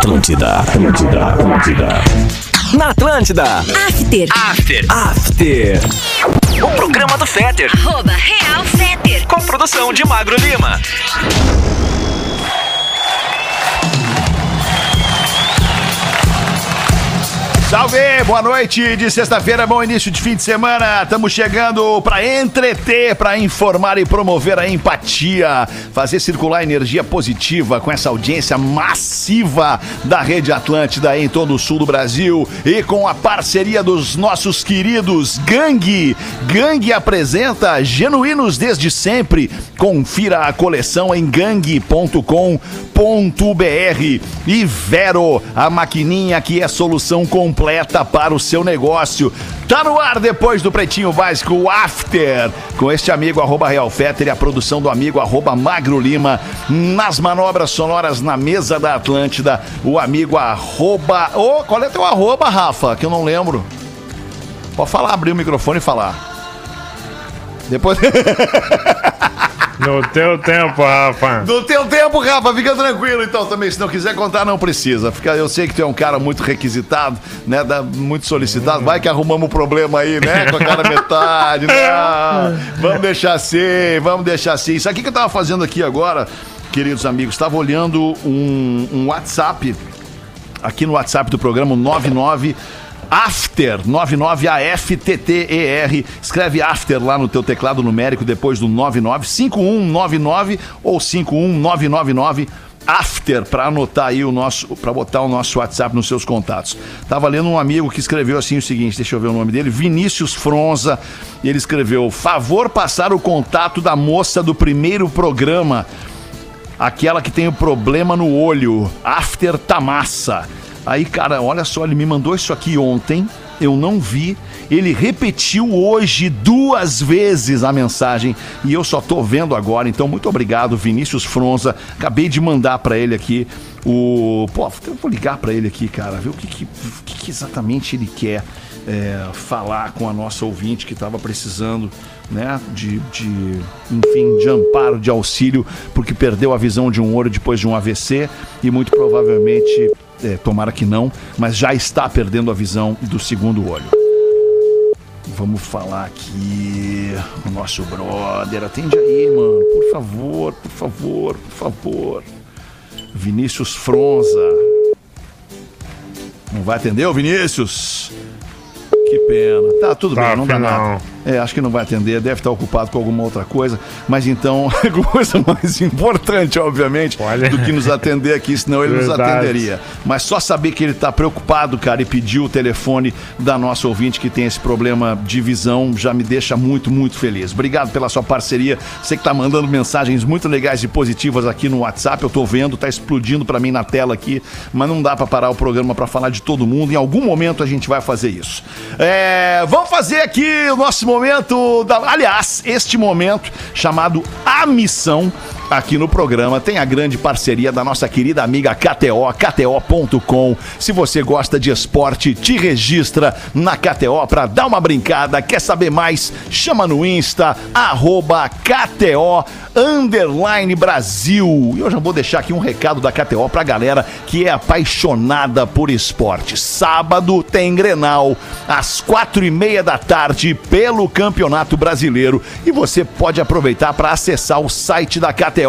Atlântida, Atlântida, Atlântida. Na Atlântida. After. After. After. O programa do Fetter. Arroba Real Feter. Com produção de Magro Lima. Salve! Boa noite de sexta-feira, bom início de fim de semana. Estamos chegando para entreter, para informar e promover a empatia, fazer circular energia positiva com essa audiência massiva da Rede Atlântida em todo o sul do Brasil e com a parceria dos nossos queridos Gangue. Gangue apresenta Genuínos desde sempre. Confira a coleção em gangue.com.br e Vero, a maquininha que é solução completa para o seu negócio. Tá no ar depois do Pretinho Básico After, com este amigo arroba Real Fetter e a produção do amigo arroba Magro Lima, nas manobras sonoras na mesa da Atlântida, o amigo arroba... Ô, qual é teu arroba, Rafa? Que eu não lembro. Pode falar, abrir o microfone e falar. Depois... No teu tempo, Rafa. No teu tempo, Rafa, fica tranquilo então também. Se não quiser contar, não precisa. Fica, eu sei que tu é um cara muito requisitado, né? Da, muito solicitado. Vai que arrumamos um problema aí, né? Com a cara metade. Não. Vamos deixar assim, vamos deixar assim. Isso aqui que eu tava fazendo aqui agora, queridos amigos, estava olhando um, um WhatsApp, aqui no WhatsApp do programa 99. After, 99AFTTER. Escreve After lá no teu teclado numérico depois do 99 5199 ou 51999 After para anotar aí o nosso, para botar o nosso WhatsApp nos seus contatos. Tava lendo um amigo que escreveu assim o seguinte, deixa eu ver o nome dele, Vinícius Fronza, e ele escreveu: "Favor passar o contato da moça do primeiro programa, aquela que tem o problema no olho, After Tamassa". Aí, cara, olha só, ele me mandou isso aqui ontem, eu não vi. Ele repetiu hoje duas vezes a mensagem e eu só tô vendo agora. Então, muito obrigado, Vinícius Fronza. Acabei de mandar para ele aqui o. Pô, eu vou ligar para ele aqui, cara, ver o que, que, que exatamente ele quer é, falar com a nossa ouvinte que estava precisando. Né, de, de, enfim, de amparo, de auxílio, porque perdeu a visão de um olho depois de um AVC e muito provavelmente é, tomara que não, mas já está perdendo a visão do segundo olho. Vamos falar aqui. O nosso brother. Atende aí, mano. Por favor, por favor, por favor. Vinícius Fronza. Não vai atender, o Vinícius? Que pena. Tá, tudo Tá, bem, não dá nada. É, acho que não vai atender, deve estar ocupado com alguma outra coisa. Mas então, coisa mais importante, obviamente, Olha. do que nos atender aqui, senão ele nos Verdade. atenderia. Mas só saber que ele está preocupado, cara, e pediu o telefone da nossa ouvinte que tem esse problema de visão, já me deixa muito, muito feliz. Obrigado pela sua parceria. Você que tá mandando mensagens muito legais e positivas aqui no WhatsApp, eu tô vendo, tá explodindo para mim na tela aqui, mas não dá para parar o programa para falar de todo mundo. Em algum momento a gente vai fazer isso. É, vamos fazer aqui o nosso momento, da, aliás, este momento chamado A Missão aqui no programa tem a grande parceria da nossa querida amiga KTO, KTO.com. Se você gosta de esporte, te registra na KTO para dar uma brincada. Quer saber mais? Chama no Insta, arroba KTO Underline Brasil. E eu já vou deixar aqui um recado da KTO pra galera que é apaixonada por esporte. Sábado tem Grenal, às quatro e meia da tarde, pelo Campeonato Brasileiro. E você pode aproveitar para acessar o site da KTO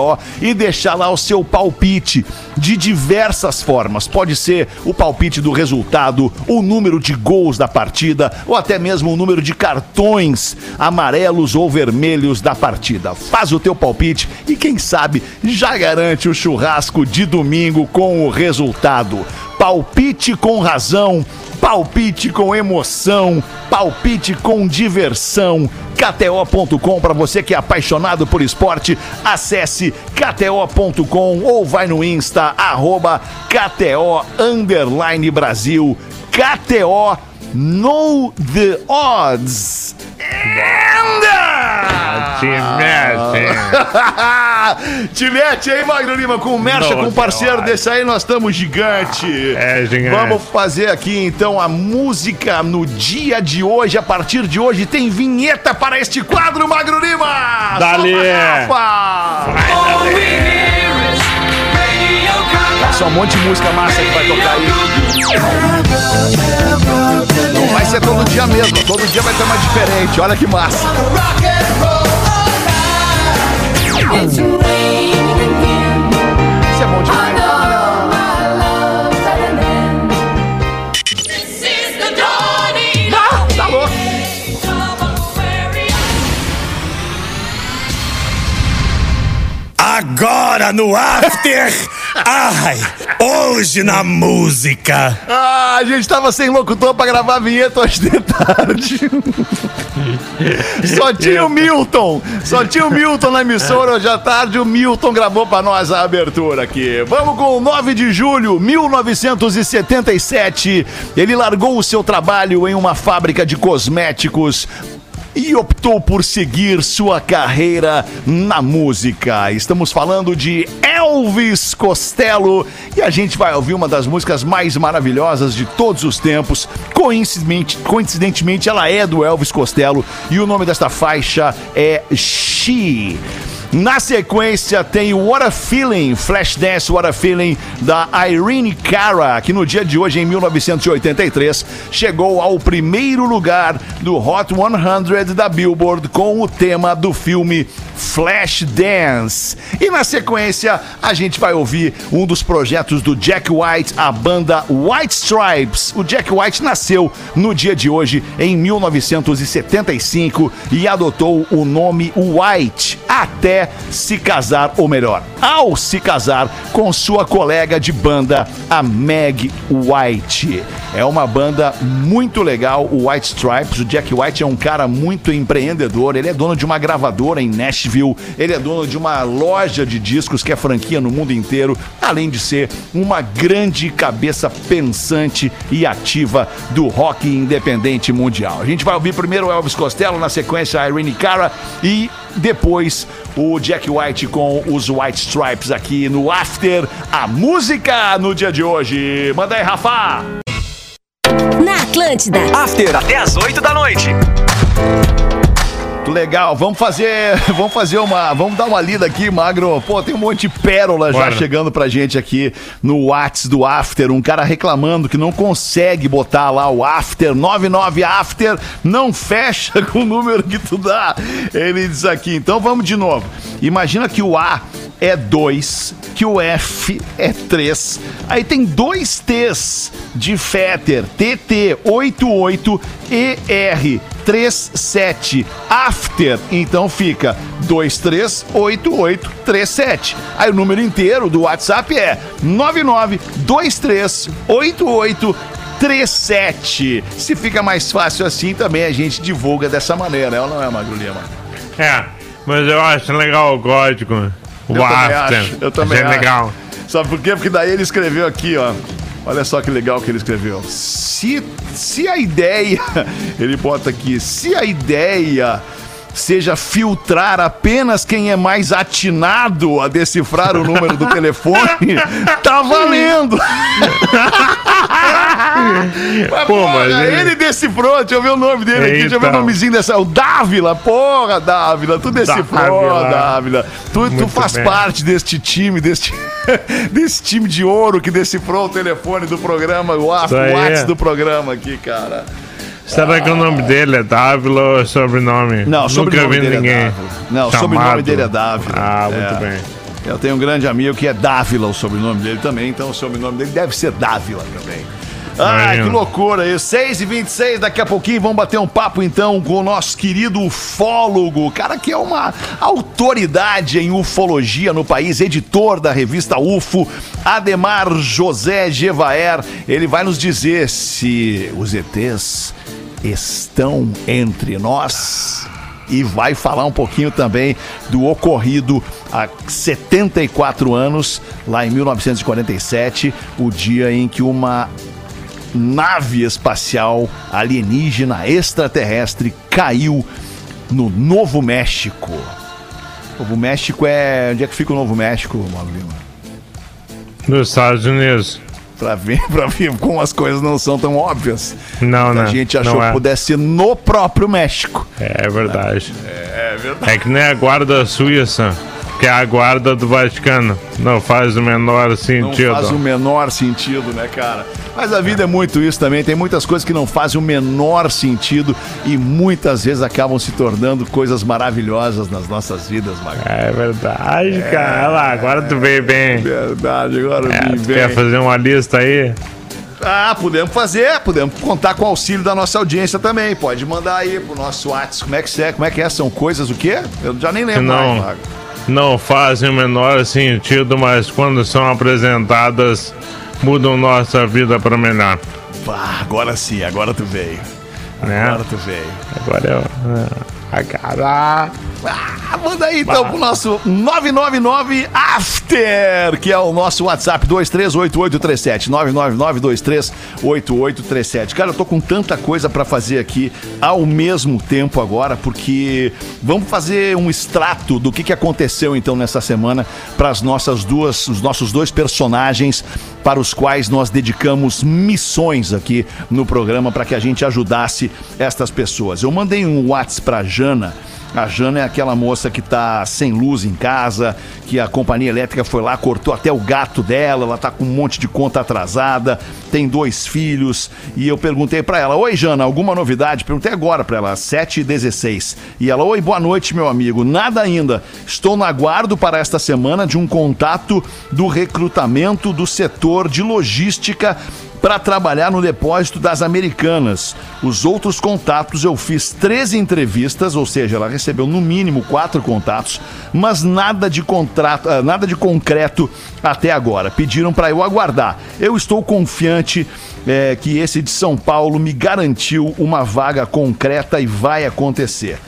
e deixar lá o seu palpite de diversas formas. Pode ser o palpite do resultado, o número de gols da partida ou até mesmo o número de cartões amarelos ou vermelhos da partida. Faz o teu palpite e quem sabe já garante o churrasco de domingo com o resultado. Palpite com razão, palpite com emoção, palpite com diversão. KTO.com para você que é apaixonado por esporte, acesse KTO.com ou vai no Insta arroba KTO Brasil. KTO Know the Odds. Anda! Te mexe. Te mete aí, Magno Lima, com mexa Não, com um parceiro desse aí, nós estamos gigante. É, gigante. Vamos fazer aqui então a música no dia de hoje. A partir de hoje tem vinheta para este quadro, Magno Lima. Dali. Só um monte de música massa que vai tocar aí. Não vai ser todo dia mesmo, todo dia vai ter uma diferente. Olha que massa. Isso é bom demais. Ah, tá. Agora no After! Ai, hoje na música! Ah, a gente tava sem locutor pra gravar a vinheta hoje de tarde. Só tinha o Milton. Só tinha o Milton na emissora hoje à tarde. O Milton gravou pra nós a abertura aqui. Vamos com o 9 de julho, 1977. Ele largou o seu trabalho em uma fábrica de cosméticos e optou por seguir sua carreira na música. Estamos falando de Elvis Costello e a gente vai ouvir uma das músicas mais maravilhosas de todos os tempos. Coincidentemente, coincidentemente ela é do Elvis Costello e o nome desta faixa é She. Na sequência tem What a Feeling, Flashdance What a Feeling, da Irene Cara, que no dia de hoje, em 1983, chegou ao primeiro lugar do Hot 100 da Billboard com o tema do filme Flashdance. E na sequência, a gente vai ouvir um dos projetos do Jack White, a banda White Stripes. O Jack White nasceu no dia de hoje, em 1975, e adotou o nome White até se casar, ou melhor, ao se casar com sua colega de banda, a Meg White. É uma banda muito legal, o White Stripes. O Jack White é um cara muito empreendedor. Ele é dono de uma gravadora em Nashville. Ele é dono de uma loja de discos que é franquia no mundo inteiro. Além de ser uma grande cabeça pensante e ativa do rock independente mundial. A gente vai ouvir primeiro o Elvis Costello, na sequência a Irene Cara e depois o Jack White com os White Stripes aqui no After, a música no dia de hoje. Manda aí, Rafa! Na Atlântida. After até às 8 da noite. Muito legal, vamos fazer, vamos fazer uma, vamos dar uma lida aqui, Magro. Pô, tem um monte de pérola já Bora. chegando pra gente aqui no Whats do After, um cara reclamando que não consegue botar lá o After 99 After, não fecha com o número que tu dá. Ele diz aqui, então vamos de novo. Imagina que o A é 2, que o F é 3. Aí tem dois T's de Fetter, TT 88 ER 37 After. Então fica 238837. Aí o número inteiro do WhatsApp é 99238837. Se fica mais fácil assim, também a gente divulga dessa maneira, é não é, Magro Lima? É, mas eu acho legal o código. O Eu também acho, eu também acho. legal. Sabe por quê? Porque daí ele escreveu aqui, ó. Olha só que legal que ele escreveu. Se, se a ideia. Ele bota aqui. Se a ideia seja filtrar apenas quem é mais atinado a decifrar o número do telefone, tá valendo! Mas, Pô, porra, mas ele- ele decifrou, deixa eu ver o nome dele aqui, deixa eu ver o nomezinho dessa. O Dávila, porra, Dávila, tu decifrou, Dávila. Dávila. Tu, tu faz bem. parte deste time, deste, desse time de ouro que decifrou o telefone do programa, o. WhatsApp do programa aqui, cara. Será que o nome dele é Dávila ou é sobrenome? Não, o Nunca sobrenome vi dele é ninguém. Dávila. Não, o sobrenome dele é Dávila. Ah, muito É. bem. Eu tenho um grande amigo que é Dávila, o sobrenome dele também, então o sobrenome dele deve ser Dávila também. Ah, que loucura isso. 6 e 26 daqui a pouquinho vamos bater um papo então com o nosso querido ufólogo, cara que é uma autoridade em ufologia no país, editor da revista UFO, Ademar José Gevaer. Ele vai nos dizer se os ETs estão entre nós e vai falar um pouquinho também do ocorrido há 74 anos, lá em 1947, o dia em que uma nave espacial alienígena extraterrestre caiu no Novo México. Novo México é. Onde é que fica o Novo México, Mauro Lima? Nos Estados Unidos. Pra ver, pra ver como as coisas não são tão óbvias. Não, não. A gente achou não que é. pudesse ser no próprio México. É verdade. É verdade. É que nem a guarda suíça. Que é a guarda do Vaticano. Não faz o menor Não sentido. faz o menor sentido, né, cara? Mas a vida é muito isso também. Tem muitas coisas que não fazem o menor sentido e muitas vezes acabam se tornando coisas maravilhosas nas nossas vidas, Magro. É verdade, cara. Olha lá, agora tu veio bem. Verdade, agora É, me tu vem. quer fazer uma lista aí? Ah, podemos fazer, podemos contar com o auxílio da nossa audiência também. Pode mandar aí pro nosso WhatsApp. Como é que é? Como é que é? São coisas o quê? Eu já nem lembro mais, não, Magro. Não fazem o menor sentido, mas quando são apresentadas, mudam nossa vida para melhor. Pá, agora sim, agora tu veio. Né? Agora tu veio. Agora eu. Ah, manda aí então pro nosso 999 After, que é o nosso WhatsApp 238837. 999238837. Cara, eu tô com tanta coisa pra fazer aqui ao mesmo tempo agora, porque vamos fazer um extrato do que, que aconteceu então nessa semana para as nossas duas, os nossos dois personagens para os quais nós dedicamos missões aqui no programa para que a gente ajudasse estas pessoas. Eu mandei um WhatsApp pra. A Jana é aquela moça que tá sem luz em casa, que a companhia elétrica foi lá, cortou até o gato dela, ela tá com um monte de conta atrasada, tem dois filhos, e eu perguntei pra ela: "Oi, Jana, alguma novidade?" Perguntei agora pra ela, 7h16. E ela: "Oi, boa noite, meu amigo. Nada ainda. Estou no aguardo para esta semana de um contato do recrutamento do setor de logística para trabalhar no depósito das Americanas. Os outros contatos eu fiz três entrevistas, ou seja, ela recebeu no mínimo quatro contatos, mas nada de contrato, ah, nada de concreto até agora. Pediram para eu aguardar. Eu estou confiante eh, que esse de São Paulo me garantiu uma vaga concreta e vai acontecer.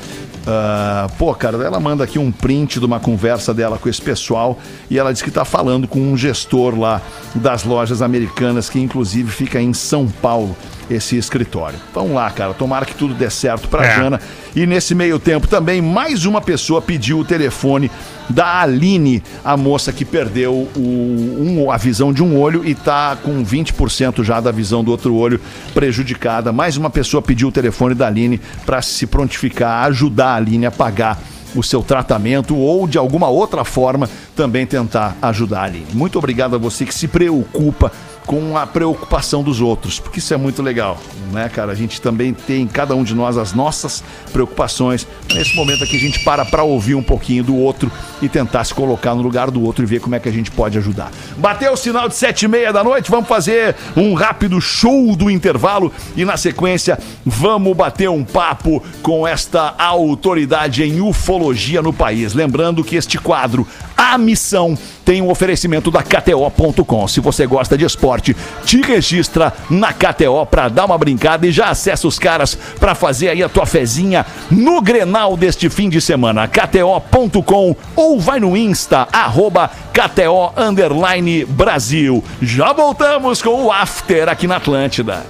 Ah, pô, cara, ela manda aqui um print de uma conversa dela com esse pessoal e ela diz que tá falando com um gestor lá das lojas americanas que inclusive fica em São Paulo esse escritório. Vamos lá, cara, tomara que tudo dê certo pra É. Jana. E nesse meio tempo também mais uma pessoa pediu o telefone da Aline, a moça que perdeu o- um- a visão de um olho e tá com 20% já da visão do outro olho prejudicada. Mais uma pessoa pediu o telefone da Aline para se prontificar, ajudar a Aline a pagar o seu tratamento ou de alguma outra forma também tentar ajudar a Aline. Muito obrigado a você que se preocupa com a preocupação dos outros, porque isso é muito legal, né, cara? A gente também tem, cada um de nós, as nossas preocupações. Nesse momento aqui, a gente para para ouvir um pouquinho do outro e tentar se colocar no lugar do outro e ver como é que a gente pode ajudar. Bateu o sinal de sete e meia da noite, vamos fazer um rápido show do intervalo e na sequência vamos bater um papo com esta autoridade em ufologia no país. Lembrando que este quadro, A Missão, tem um oferecimento da KTO.com. Se você gosta de esporte, te registra na KTO para dar uma brincada e já acessa os caras para fazer aí a tua fezinha no Grenal deste fim de semana. KTO.com ou vai no Insta, arroba KTO Underline Brasil. Já voltamos com o After aqui na Atlântida.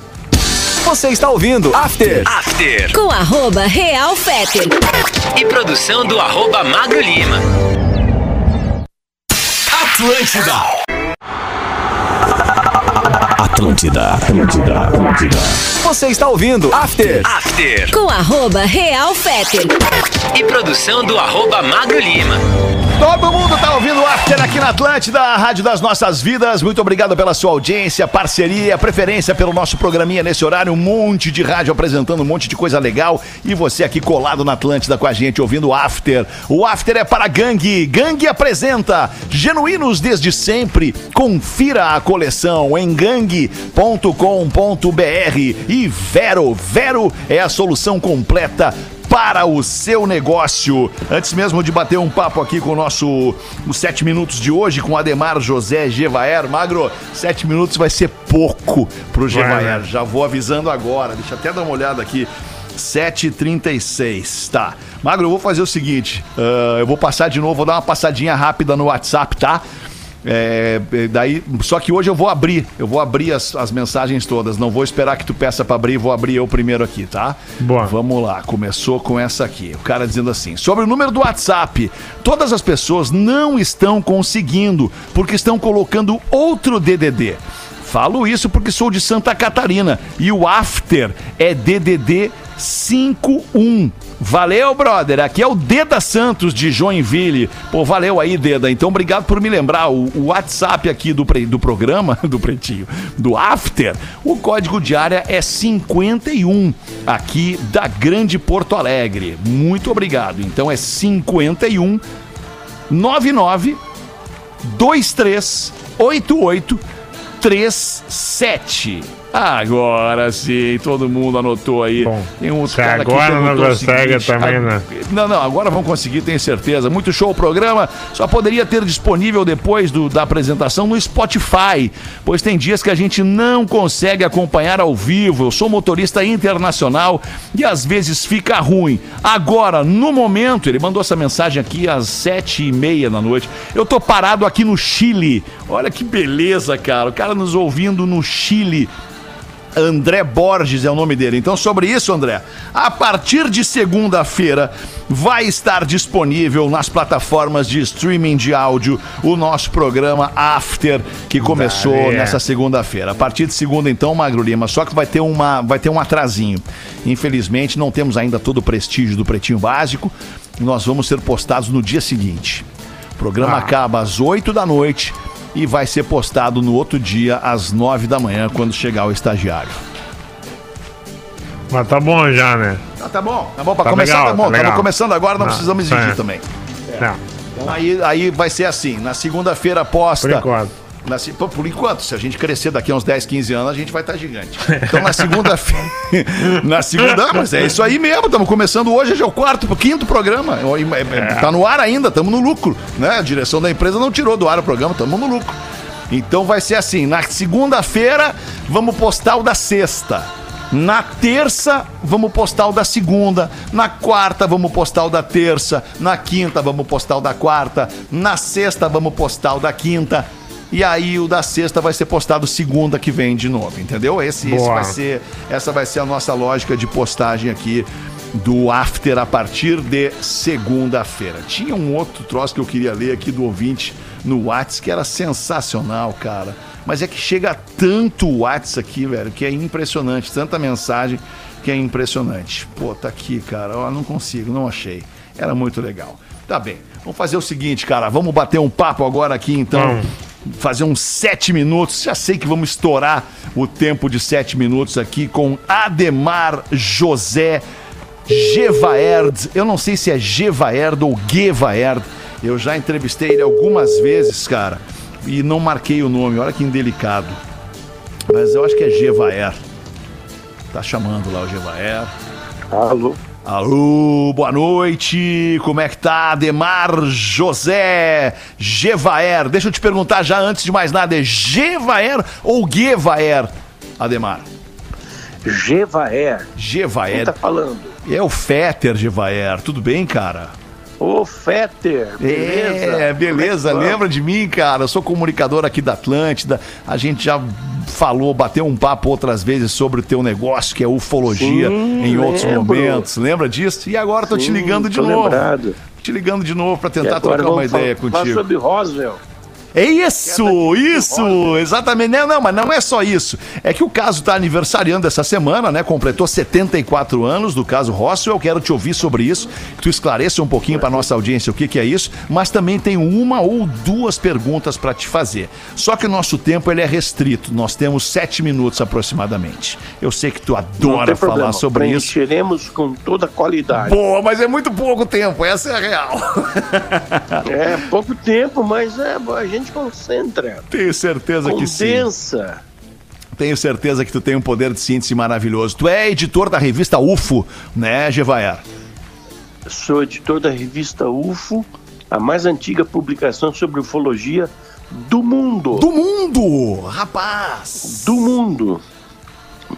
Você está ouvindo After Com arroba Real Feter. e produção do arroba Magro Lima. Atlântida. Atlântida, Atlântida, Atlântida. Você está ouvindo After. After Com arroba Real Feter. e produção do arroba Magro Lima. Todo mundo tá ouvindo o After aqui na Atlântida, a Rádio das Nossas Vidas. Muito obrigado pela sua audiência, parceria, preferência pelo nosso programinha nesse horário. Um monte de rádio apresentando um monte de coisa legal. E você aqui colado na Atlântida com a gente, ouvindo o After. O After é para Gangue. Gangue apresenta Genuínos desde sempre. Confira a coleção em gangue.com.br. E Vero. Vero é a solução completa para o seu negócio. Antes mesmo de bater um papo aqui com o nosso os sete minutos de hoje com Ademar José Gevaer. Magro, sete minutos vai ser pouco pro Gevaer. né? Já vou avisando agora. Deixa eu até dar uma olhada aqui. 7h36, tá. Magro, eu vou fazer o seguinte: ah, eu vou passar de novo, vou dar uma passadinha rápida no WhatsApp, tá? É, é, daí, só que hoje eu vou abrir, eu vou abrir as, as mensagens todas. Não vou esperar que tu peça pra abrir, vou abrir eu primeiro aqui, tá? Boa. Vamos lá, começou com essa aqui. O cara dizendo assim: sobre o número do WhatsApp, todas as pessoas não estão conseguindo porque estão colocando outro DDD. Falo isso porque sou de Santa Catarina e o after é DDD 51. Valeu, brother. Aqui é o Deda Santos de Joinville. Pô, valeu aí, Deda. Então, obrigado por me lembrar. O, o WhatsApp aqui do, pre- do programa, do Pretinho, do After, o código de área é 51, aqui da Grande Porto Alegre. Muito obrigado. Então, é 51 99 2388 37. Agora sim, todo mundo anotou aí. Bom, Tem um se agora não consegue seguinte, também, né? Não, não, agora vão conseguir, tenho certeza. Muito show o programa. Só poderia ter disponível depois do- da apresentação no Spotify, pois tem dias que a gente não consegue acompanhar ao vivo. Eu sou motorista internacional e às vezes fica ruim. Agora, no momento, ele mandou essa mensagem aqui às sete e meia da noite. Eu tô parado aqui no Chile. Olha que beleza, cara. O cara nos ouvindo no Chile. André Borges é o nome dele. Então, sobre isso, André, a partir de segunda-feira vai estar disponível nas plataformas de streaming de áudio o nosso programa After, que começou Dale. nessa segunda-feira. A partir de segunda, então, Magro Lima, só que vai ter, uma, vai ter um atrasinho. Infelizmente, não temos ainda todo o prestígio do Pretinho Básico. Nós vamos ser postados no dia seguinte. O programa Ah. acaba às 8 da noite e vai ser postado no outro dia, às 9 da manhã, quando chegar o estagiário. Mas tá bom já, né? Ah, tá bom, tá bom. Pra Tá começar, legal, tá bom. tá Estamos começando agora, não Ah, precisamos exigir é. também. Não, Então aí, aí vai ser assim: na segunda-feira posta. Se- por enquanto, se a gente crescer daqui a uns 10, 15 anos, a gente vai estar gigante. Então na segunda-feira. na segunda. Mas é isso aí mesmo, estamos começando hoje, já é o quarto, quinto programa. É, é, Tá no ar ainda, estamos no lucro. Né? A direção da empresa não tirou do ar o programa, estamos no lucro. Então vai ser assim: na segunda-feira, vamos postar o da sexta. Na terça, vamos postar o da segunda. Na quarta, vamos postar o da terça. Na quinta, vamos postar o da quarta. Na sexta, vamos postar o da quinta. E aí o da sexta vai ser postado segunda que vem de novo, entendeu? Esse, esse vai ser, essa vai ser a nossa lógica de postagem aqui do After a partir de segunda-feira. Tinha um outro troço que eu queria ler aqui do ouvinte no Whats que era sensacional, cara. Mas é que chega tanto Whats aqui, velho, que é impressionante. Tanta mensagem que é impressionante. Pô, tá aqui, cara. Ó, não consigo, não achei. Era muito legal. Tá bem. Vamos fazer o seguinte, cara. Vamos bater um papo agora aqui, então. Vamos. Fazer uns sete minutos. Já sei que vamos estourar o tempo de sete minutos aqui com Ademar José Gevaerd. Eu não sei se é Gevaerd ou Gevaerd. Eu já entrevistei ele algumas vezes, cara. E não marquei o nome. Olha que indelicado. Mas eu acho que é Gevaer. Tá chamando lá o Gevaer. Alô? Alô, boa noite. Como é que tá, Ademar José Gevaer? Deixa eu te perguntar já antes de mais nada, é Gevaer ou Gevaer, Ademar? Gevaer. Quem Gevaer. tá falando? É o Fetter Gevaer. Tudo bem, cara? Ô, Fetter, beleza? É, beleza. É Lembra de mim, cara? Eu sou comunicador aqui da Atlântida. A gente já falou, bateu um papo outras vezes sobre o teu negócio, que é ufologia, Sim, em outros lembro. momentos. Lembra disso? E agora tô te Sim, ligando de tô novo. lembrado. Te ligando de novo pra E tentar trocar uma falar- ideia falar contigo. sobre Roswell. É isso, isso, exatamente. Não, não, mas não é só isso. É que o caso está aniversariando essa semana, né? Completou 74 anos do caso Roswell. Quero te ouvir sobre isso, que tu esclareça um pouquinho para nossa audiência o que, que é isso. Mas também tenho uma ou duas perguntas para te fazer. Só que o nosso tempo ele é restrito. Nós temos sete minutos aproximadamente. Eu sei que tu adora falar problema. sobre isso. Preencheremos com toda a qualidade. Boa, mas é muito pouco tempo. Essa é a real. É pouco tempo, mas é, a gente concentra. Tenho certeza que sim. Condensa. Tenho certeza que tu tem um poder de síntese maravilhoso. Tu é editor da revista UFO, né, Gevaer? Sou editor da revista UFO, a mais antiga publicação sobre ufologia do mundo. Do mundo! Rapaz! Do mundo.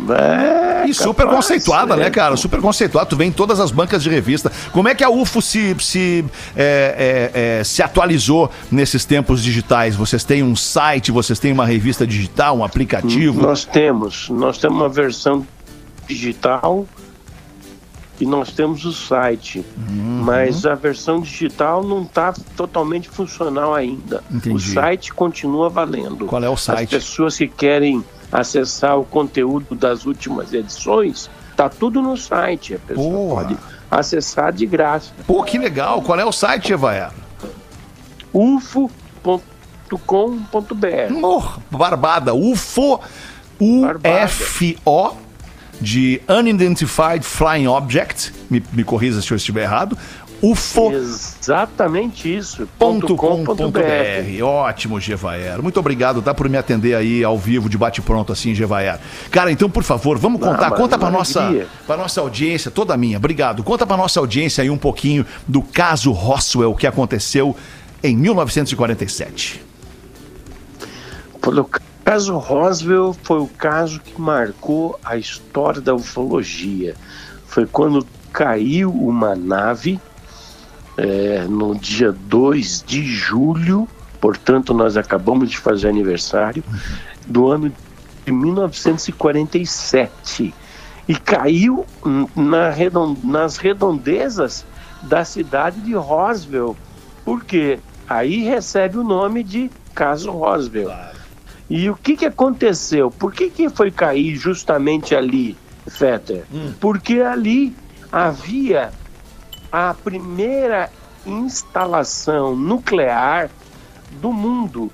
É, E super conceituada, é. né, cara? Super conceituada. Tu vem em todas as bancas de revista. Como é que a UFO se, se, é, é, é, se atualizou nesses tempos digitais? Vocês têm um site, vocês têm uma revista digital, um aplicativo? Nós temos, nós temos uma versão digital e nós temos o site, Uhum. mas a versão digital não está totalmente funcional ainda. Entendi. O site continua valendo. Qual é o As site? pessoas que querem acessar o conteúdo das últimas edições, tá tudo no site. A pessoa Boa. pode acessar de graça. Pô, que legal. Qual é o site, Evaer? ufo.com.br. Barbada. UFO. U-F-O de Unidentified Flying Object. Me, me corrija se eu estiver errado. UFO. Exatamente isso. .com.br. Ótimo, Gevaer. Muito obrigado, tá, por me atender aí ao vivo, de bate-pronto assim, Gevaer. Cara, então, por favor, vamos contar. mas Conta pra uma nossa, pra nossa audiência, toda minha, obrigado. Conta pra nossa audiência aí um pouquinho do caso Roswell que aconteceu em 1947. O caso Roswell foi o caso que marcou a história da ufologia. Foi quando caiu uma nave é, no dia 2 de julho, portanto, nós acabamos de fazer aniversário, do ano de 1947. E caiu hum, na redon- nas redondezas da cidade de Roswell. Por quê? Aí recebe o nome de caso Roswell. E o que, que aconteceu? Por que, que foi cair justamente ali, Fetter? Porque ali havia a primeira instalação nuclear do mundo.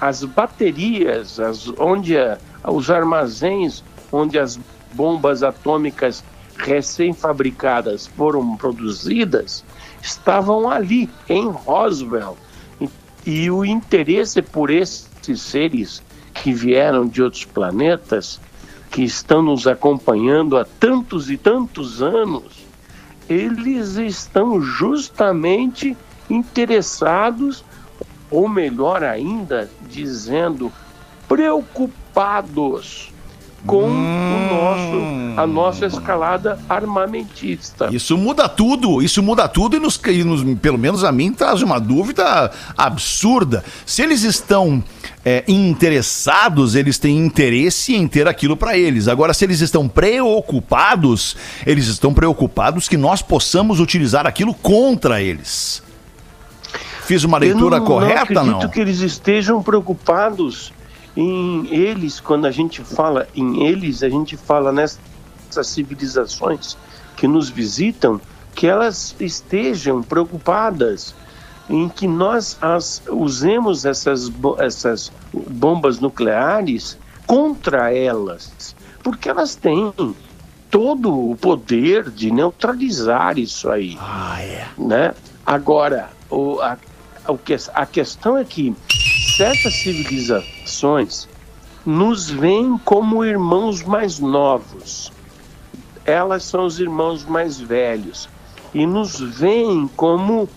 As baterias, as, onde a- os armazéns onde as bombas atômicas recém-fabricadas foram produzidas, estavam ali, em Roswell. E, e o interesse por esses seres que vieram de outros planetas, que estão nos acompanhando há tantos e tantos anos, eles estão justamente interessados, ou melhor ainda, dizendo, preocupados com o nosso, a nossa escalada armamentista. Isso muda tudo, isso muda tudo e, nos, e nos- pelo menos a mim traz uma dúvida absurda. Se eles estão é, interessados, eles têm interesse em ter aquilo para eles. Agora, se eles estão preocupados, eles estão preocupados que nós possamos utilizar aquilo contra eles. Fiz uma leitura Eu não, correta, não não? acredito que eles estejam preocupados em eles, quando a gente fala em eles, a gente fala nessas civilizações que nos visitam, que elas estejam preocupadas em que nós as, usemos essas, essas bombas nucleares contra elas, porque elas têm todo o poder de neutralizar isso aí Ah, é. né? Agora, o, a, o que, a questão é que certas civilizações nos veem como irmãos mais novos. Elas são os irmãos mais velhos e nos veem como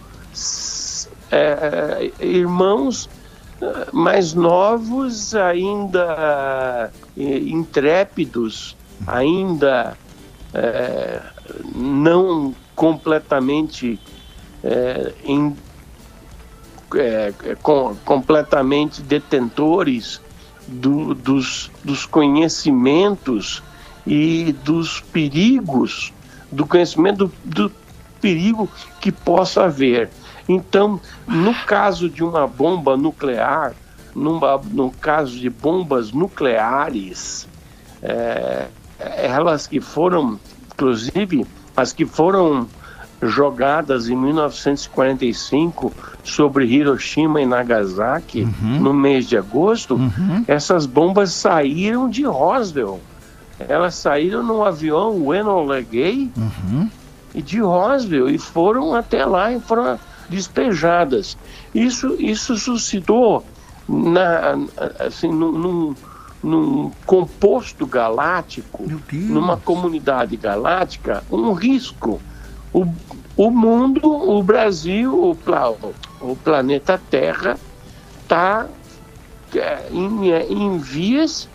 é, irmãos eh, mais novos, ainda eh, intrépidos, ainda eh, não completamente é, em- é, é, com- completamente detentores do- dos, dos conhecimentos e dos perigos, do conhecimento do, do perigo que possa haver. Então, no caso de uma bomba nuclear, numa, no caso de bombas nucleares, é, elas que foram, inclusive, as que foram jogadas em 1945 sobre Hiroshima e Nagasaki, no mês de agosto, essas bombas saíram de Roswell. Elas saíram num avião, Enola Gay, e de Roswell, e foram até lá e foram despejadas. Isso, isso suscitou na, assim, num, num- num composto galáctico, numa comunidade galáctica, um risco. O, o mundo, o Brasil, o, pla- o planeta Terra está em, em vias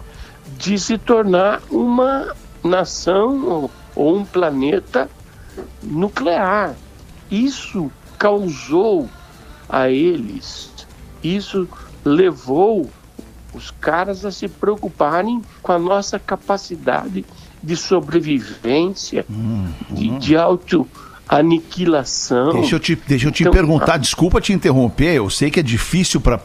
de se tornar uma nação ou, ou um planeta nuclear. Isso causou a eles, isso levou os caras a se preocuparem com a nossa capacidade de sobrevivência, de, de auto, aniquilação. Deixa eu te, deixa eu te Então, perguntar, desculpa te interromper, eu sei que é difícil pra,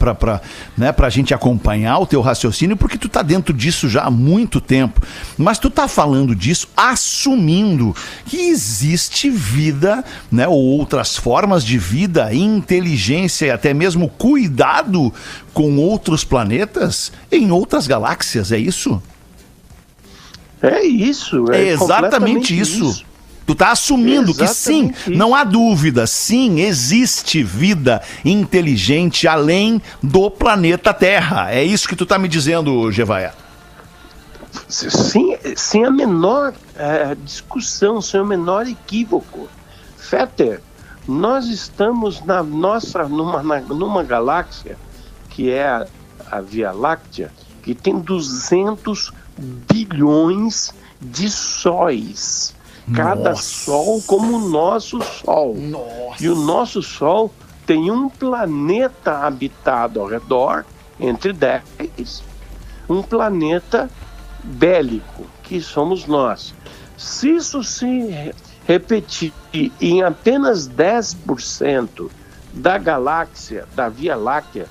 né, pra gente acompanhar o teu raciocínio, porque tu tá dentro disso já há muito tempo. Mas tu tá falando disso assumindo que existe vida, né, ou outras formas de vida, inteligência e até mesmo cuidado com outros planetas em outras galáxias, é isso? É isso. É, É, exatamente completamente isso. Tu tá assumindo que sim, Exatamente não há dúvida, sim, existe vida inteligente além do planeta Terra. É isso que tu tá me dizendo, Gevaia. Sem, sem a menor eh, discussão, sem o menor equívoco. Fetter, nós estamos na nossa, numa, na- numa galáxia que é a, a Via Láctea, que tem 200 bilhões de sóis. Cada Nossa. sol como o nosso Sol. E o nosso Sol tem um planeta habitado ao redor, entre 10, um planeta bélico, que somos nós. Se isso se re- repetir em apenas 10% da galáxia, da Via Láctea,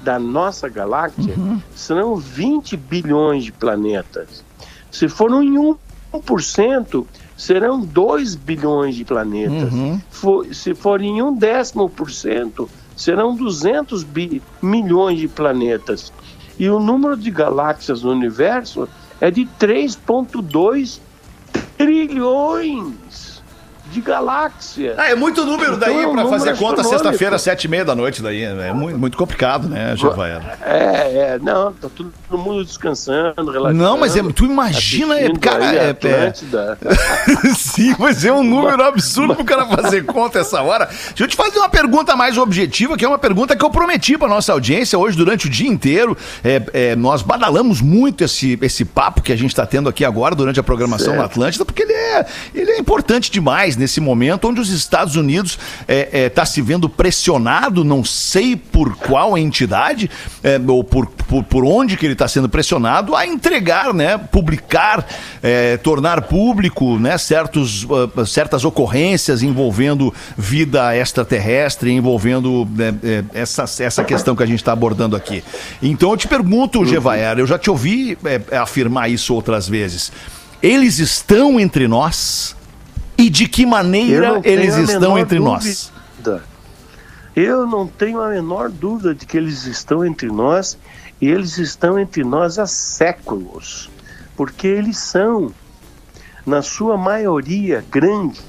da nossa galáxia, serão 20 bilhões de planetas. Se for em 1%, serão 2 bilhões de planetas. For- se for em um décimo por cento, serão 200 bi- milhões de planetas. E o número de galáxias no universo é de 3,2 trilhões de galáxias. Ah, é muito número daí Então, é um pra número fazer conta sexta-feira, sete e meia da noite daí. É muito, muito complicado, né, Gevaia? É, é, não, tá todo mundo descansando, relaxando. Não, mas é, tu imagina, é, cara, é, é, Atlântida. Sim, mas é um número absurdo pro cara fazer conta essa hora. Deixa eu te fazer uma pergunta mais objetiva, que é uma pergunta que eu prometi pra nossa audiência hoje durante o dia inteiro. É, é, nós badalamos muito esse, esse papo que a gente tá tendo aqui agora durante a programação Certo. na Atlântida, porque ele é, ele é importante demais nesse momento onde os Estados Unidos é, é, tá se vendo pressionado, não sei por qual entidade, é, ou por, por, por onde que ele está sendo pressionado, a entregar, né, publicar, é, tornar público, né, certos, ah, certas ocorrências envolvendo vida extraterrestre, envolvendo né, é, essa, essa questão que a gente está abordando aqui. Então eu te pergunto, Gevaer, eu já te ouvi é, afirmar isso outras vezes. Eles estão entre nós? E de que maneira eles estão entre nós? dúvida. Eu não tenho a menor dúvida de que eles estão entre nós e eles estão entre nós há séculos, porque eles são, na sua maioria grande,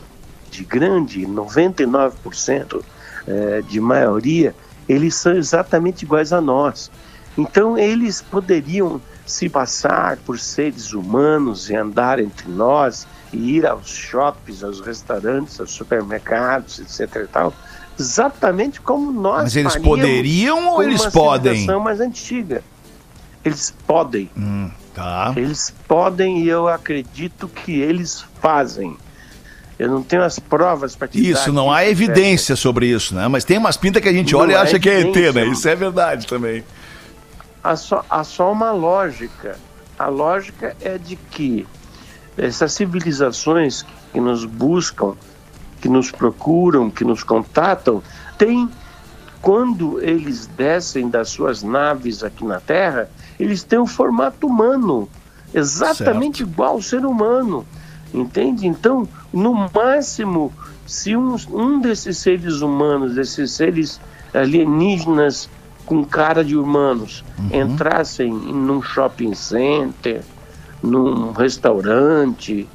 de grande, 99% eh, de maioria, eles são exatamente iguais a nós. Então eles poderiam se passar por seres humanos e andar entre nós ir aos shoppings, aos restaurantes, aos supermercados, etc. E tal, exatamente como nós. Mas eles poderiam ou eles uma podem? mais antiga. Eles podem. Tá. Eles podem e eu acredito que eles fazem. Eu não tenho as provas para te Isso, não há isso é evidência sobre isso, né? Mas tem umas pintas que a gente Não olha e acha que é ET, evidência. né? Isso é verdade também. há só, há só uma lógica. A lógica é de que essas civilizações que nos buscam, que nos procuram, que nos contatam, têm, quando eles descem das suas naves aqui na Terra, eles têm um formato humano, exatamente igual ao ser humano. Entende? Então, no máximo, se um, um desses seres humanos, desses seres alienígenas com cara de humanos, entrassem num shopping center, num restaurante,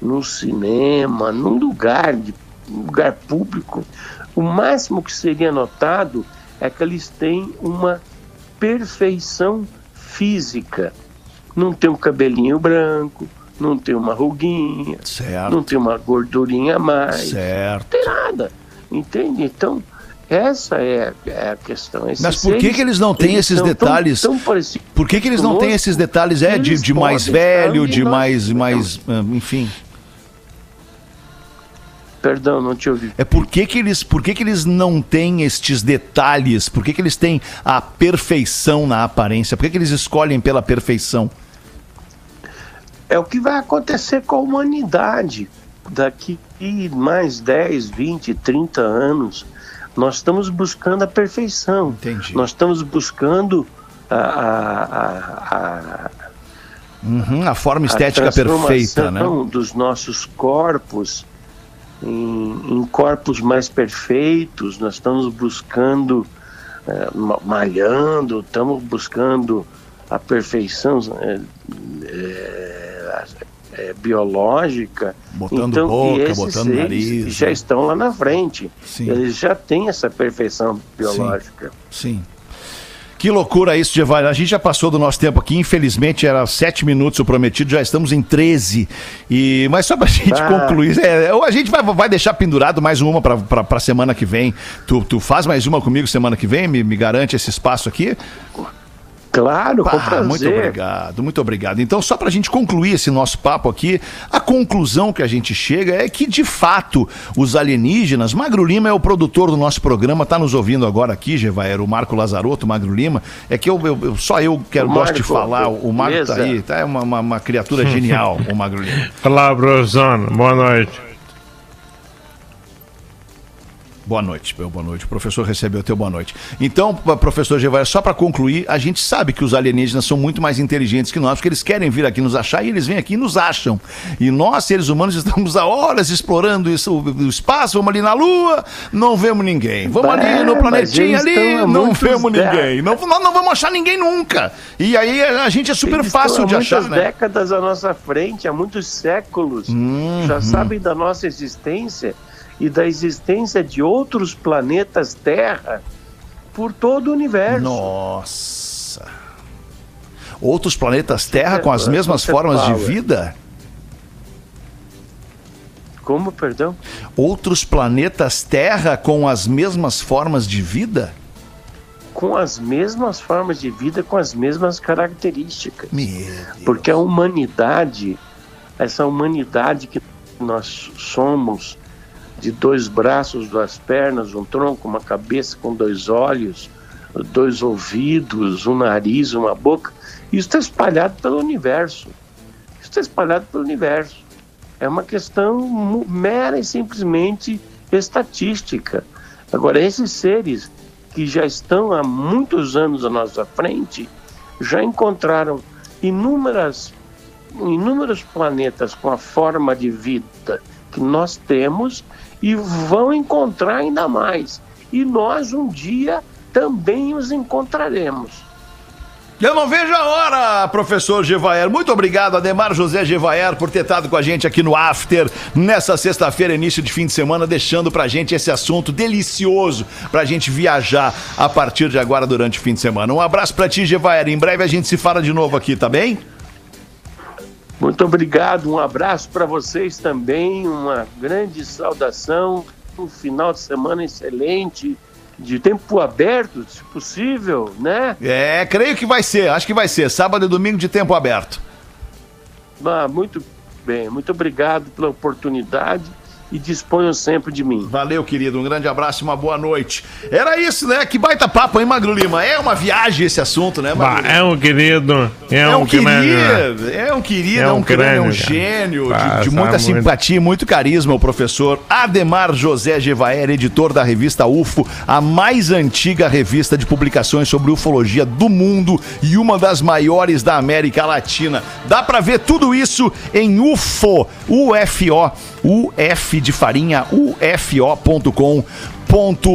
num cinema, num lugar, de, lugar público, o máximo que seria notado é que eles têm uma perfeição física. Não tem um cabelinho branco, não tem uma ruguinha, Certo. não tem uma gordurinha a mais, Certo. não tem nada. Entende? Então, essa é, é a questão. Esses Mas por que que eles não têm eles esses tão- detalhes? tão parecidos Por que, que eles não têm esses detalhes? É, de, de mais velho, de mais, mais. ah, Enfim. Perdão, não te ouvi. É por que, que eles, por que, que eles não têm estes detalhes? Por que, que eles têm a perfeição na aparência? Por que, que eles escolhem pela perfeição? É o que vai acontecer com a humanidade. daqui mais 10, 20, 30 anos, nós estamos buscando a perfeição. Entendi. Nós estamos buscando a, a, a, a, Uhum, a forma estética perfeita, né? dos nossos corpos em, em corpos mais perfeitos. Nós estamos buscando, ma- malhando, estamos buscando a perfeição eh, eh, eh, biológica. Botando então, boca, esses botando nariz, já né? estão lá na frente. Sim. Eles já têm essa perfeição biológica. Sim. Que loucura isso, Giovanni. A gente já passou do nosso tempo aqui. Infelizmente, era sete minutos o prometido, já estamos em 13. E... Mas só pra gente Ah. concluir, é, a gente vai, vai deixar pendurado mais uma pra, pra, pra semana que vem. Tu, tu faz mais uma comigo semana que vem? Me, me garante esse espaço aqui? Claro, com Ah, prazer. muito obrigado, muito obrigado. Então, só para a gente concluir esse nosso papo aqui, a conclusão que a gente chega é que, de fato, os alienígenas, Magro Lima é o produtor do nosso programa, tá nos ouvindo agora aqui, Gevaero, o Marco Lazarotto, Magro Lima. É que eu, eu- eu- só eu quero, O gosto de Marco, falar, o Magro tá beleza. aí, tá? É uma, uma, uma criatura genial, o Magro Lima. Olá, professor. Boa noite. Boa noite, meu boa noite. O professor recebeu o teu boa noite. Então, professor Gevaer, só para concluir, a gente sabe que os alienígenas são muito mais inteligentes que nós, porque eles querem vir aqui nos achar e eles vêm aqui e nos acham. E nós, seres humanos, estamos há horas explorando isso, o espaço, vamos ali na Lua, não vemos ninguém. Vamos ali no É, planetinha mas eles ali, não vemos ninguém. Não, nós não vamos achar ninguém nunca. E aí a gente é super Eles fácil de achar, né? décadas à nossa frente, há muitos séculos. Uhum. Já sabem da nossa existência e da existência de outros planetas Terra por todo o universo. Nossa. Outros planetas Terra com as Você mesmas formas de vida? Como, perdão? Outros planetas Terra com as mesmas formas de vida? Com as mesmas formas de vida, com as mesmas características. Porque a humanidade, essa humanidade que nós somos, de dois braços, duas pernas, um tronco, uma cabeça com dois olhos, dois ouvidos, um nariz, uma boca, isso está espalhado pelo universo. Isso está espalhado pelo universo. É uma questão mera e simplesmente estatística. Agora, esses seres que já estão há muitos anos à nossa frente já encontraram inúmeras inúmeros planetas com a forma de vida que nós temos e vão encontrar ainda mais. E nós um dia também os encontraremos. Eu não vejo a hora, professor Gevaer. Muito obrigado, Ademar José Gevaer, por ter estado com a gente aqui no After, nessa sexta-feira, início de fim de semana, deixando pra gente esse assunto delicioso pra gente viajar a partir de agora durante o fim de semana. Um abraço pra ti, Gevaer. Em breve a gente se fala de novo aqui, tá bem? Muito obrigado, um abraço para vocês também, uma grande saudação, um final de semana excelente, de tempo aberto, se possível, né? É, creio que vai ser, acho que vai ser. Sábado e domingo de tempo aberto. Ah, muito bem, muito obrigado pela oportunidade e disponham sempre de mim. Valeu, querido. Um grande abraço e uma boa noite. Era isso, né? Que baita papo, hein, Magro Lima? É uma viagem esse assunto, né, Bah, Magro? é um querido. É, É um um querido, é um querido, é É um um crânio, é um crânio, gênio, de- de, muita muito. simpatia e muito carisma, o professor Ademar José Gevaer, editor da revista UFO, a mais antiga revista de publicações sobre ufologia do mundo e uma das maiores da América Latina. Dá pra ver tudo isso em UFO, UFO, UF de farinha, ufo.com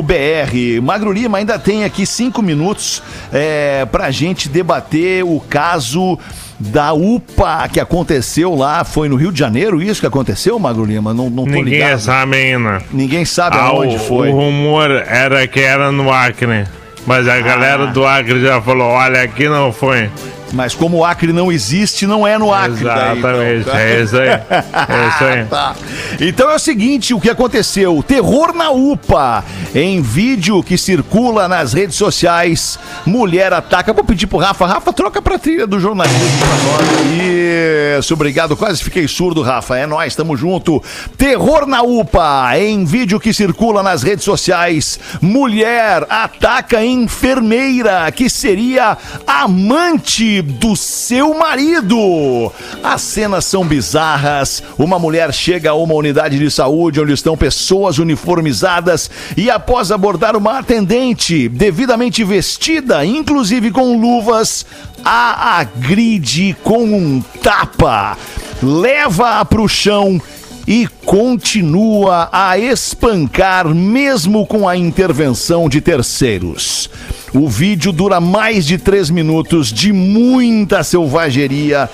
br Magro Lima ainda tem aqui cinco minutos é, pra gente debater o caso da UPA que aconteceu lá, foi no Rio de Janeiro isso que aconteceu, Magro Lima? Não, não tô Ninguém ligado. sabe ainda. Ninguém sabe Ah, aonde o, foi. o rumor era que era no Acre. Mas a galera do Acre já falou: olha, aqui não foi. Mas como o Acre não existe, não é no Acre. daí, Exatamente, então. é isso aí. É isso aí. Tá. Então é o seguinte, o que aconteceu? Terror na UPA. Em vídeo que circula nas redes sociais, mulher ataca. Vou pedir pro Rafa. Rafa, troca pra trilha do jornalismo pra nós. Isso, obrigado. Quase fiquei surdo, Rafa. É nóis, tamo junto. Terror na UPA. Em vídeo que circula nas redes sociais, mulher ataca enfermeira que seria amante do seu marido. As cenas são bizarras. Uma mulher chega a uma unidade de saúde onde estão pessoas uniformizadas e após abordar uma atendente devidamente vestida, inclusive com luvas, a agride com um tapa. Leva-a para o chão e continua a espancar mesmo com a intervenção de terceiros. O vídeo dura mais de três minutos de muita selvageria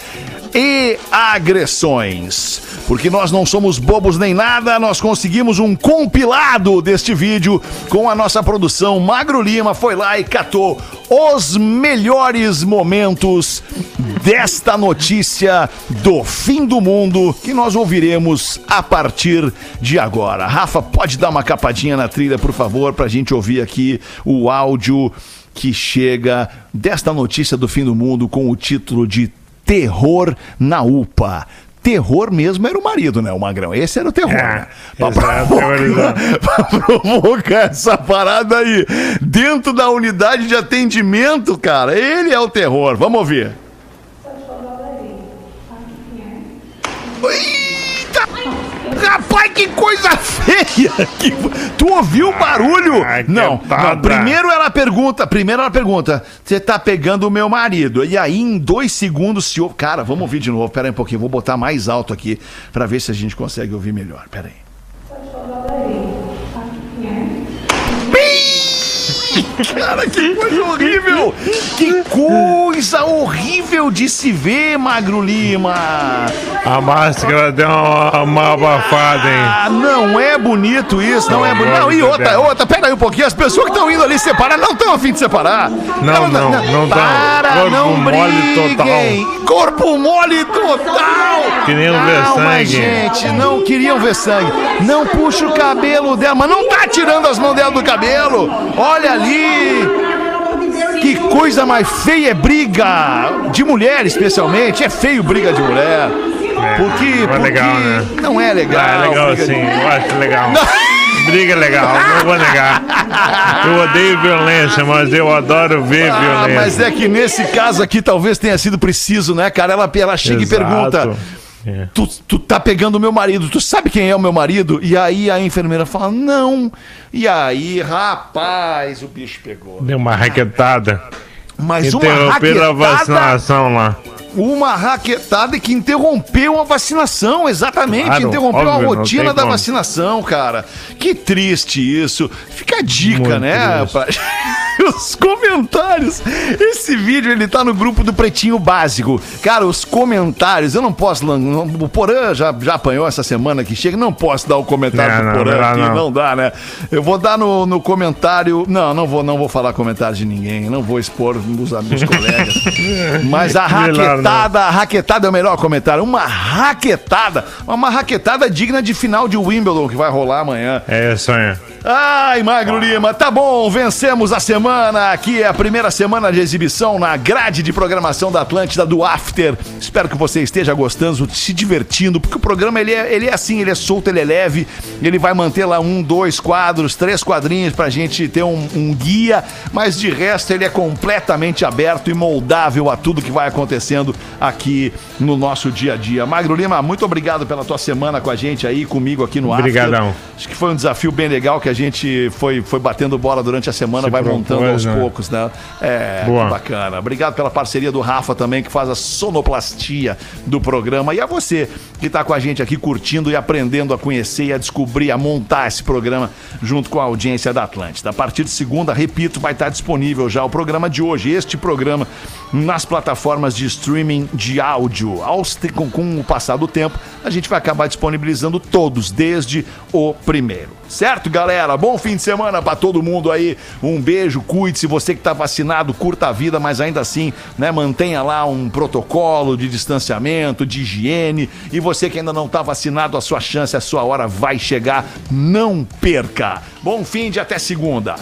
e agressões. Porque nós não somos bobos nem nada, nós conseguimos um compilado deste vídeo com a nossa produção. Magro Lima foi lá e catou os melhores momentos desta notícia do fim do mundo que nós ouviremos a partir de agora. Rafa, pode dar uma capadinha na trilha, por favor, pra gente ouvir aqui o áudio que chega desta notícia do fim do mundo com o título de Terror na UPA. Terror mesmo era o marido, né? O Magrão. Esse era o terror, né? Pra exato, provocar, pra provocar essa parada aí dentro da unidade de atendimento, cara. Ele é o terror. Vamos ouvir. Eita! Rapaz, que coisa feia! Que- Tu ouviu o barulho? Ah, que não, não. Primeiro ela pergunta, primeiro ela pergunta, você tá pegando o meu marido? E aí, em dois segundos, se ouve. Cara, vamos ouvir de novo. Pera aí um pouquinho, vou botar mais alto aqui pra ver se a gente consegue ouvir melhor. Pera aí. Cara, que coisa horrível! Que coisa horrível de se ver, Magro Lima! A máscara deu uma, uma abafada, hein? Ah, não é bonito isso, não é bonito. Não, e outra, outra, pera aí um pouquinho. As pessoas que estão indo ali separar não estão afim de separar. Não, não, não tão. Para, Corpo não mole briguem. Corpo mole total. Queriam ver sangue. gente, não queriam ver sangue. Não puxa o cabelo dela, mas não tá tirando as mãos dela do cabelo. Olha ali. Que coisa mais feia é briga de mulher, especialmente. É feio briga de mulher. Porque, não é porque legal, né? não é legal. Ah, é legal briga de- sim, eu acho legal. Briga é legal, não vou negar. Eu odeio violência, mas eu adoro ver Ah, violência. mas é que nesse caso aqui talvez tenha sido preciso, né, cara? Ela, ela chega Exato. e pergunta: É. tu, tu tá pegando o meu marido, tu sabe quem é o meu marido? E aí a enfermeira fala: Não. E aí, rapaz, o bicho pegou. Deu uma raquetada. Mas uma Interromperam a raquetada, vacinação lá. Uma raquetada que interrompeu a vacinação, exatamente. Claro, interrompeu óbvio, a não rotina da como. vacinação, cara. Que triste isso. Fica a dica, Muito né? pra- Os comentários. Esse vídeo ele tá no grupo do Pretinho Básico. Cara, os comentários, eu não posso. não- O Porã já, já apanhou essa semana que chega. Não posso dar o comentário Não, do não, Porã melhor aqui. não. Não dá, né? Eu vou dar no, no comentário. Não, não vou, não vou falar comentário de ninguém. Não vou expor os amigos colegas. Mas a não. Raquetada, a raquetada é o melhor comentário. Uma raquetada. Uma raquetada digna de final de Wimbledon que vai rolar amanhã. É sonho. Ai, Magro Lima, tá bom, vencemos a semana. Aqui é a primeira semana de exibição na grade de programação da Atlântida do After. Espero que você esteja gostando, se divertindo, porque o programa ele é, ele é assim, ele é solto, ele é leve. Ele vai manter lá um, dois quadros, três quadrinhos pra gente ter um, um guia, mas de resto ele é completamente aberto e moldável a tudo que vai acontecendo aqui no nosso dia a dia. Magro Lima, muito obrigado pela tua semana com a gente aí, comigo aqui no After. Obrigadão. Acho que foi um desafio bem legal que a gente foi, foi batendo bola durante a semana, Se vai propôs, montando aos né? poucos, né? É, Boa. que bacana. Obrigado pela parceria do Rafa também, que faz a sonoplastia do programa. E a você que está com a gente aqui curtindo e aprendendo a conhecer e a descobrir, a montar esse programa junto com a audiência da Atlântida. A partir de segunda, repito, vai estar disponível já o programa de hoje, este programa, nas plataformas de streaming de áudio. Com, com o passar do tempo, a gente vai acabar disponibilizando todos, desde o primeiro. Certo, galera? Bom fim de semana para todo mundo aí. Um beijo, cuide-se. Você que tá vacinado, curta a vida, mas ainda assim, né, mantenha lá um protocolo de distanciamento, de higiene. E você que ainda não tá vacinado, a sua chance, a sua hora vai chegar. Não perca. Bom fim de até segunda.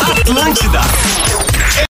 Atlântida.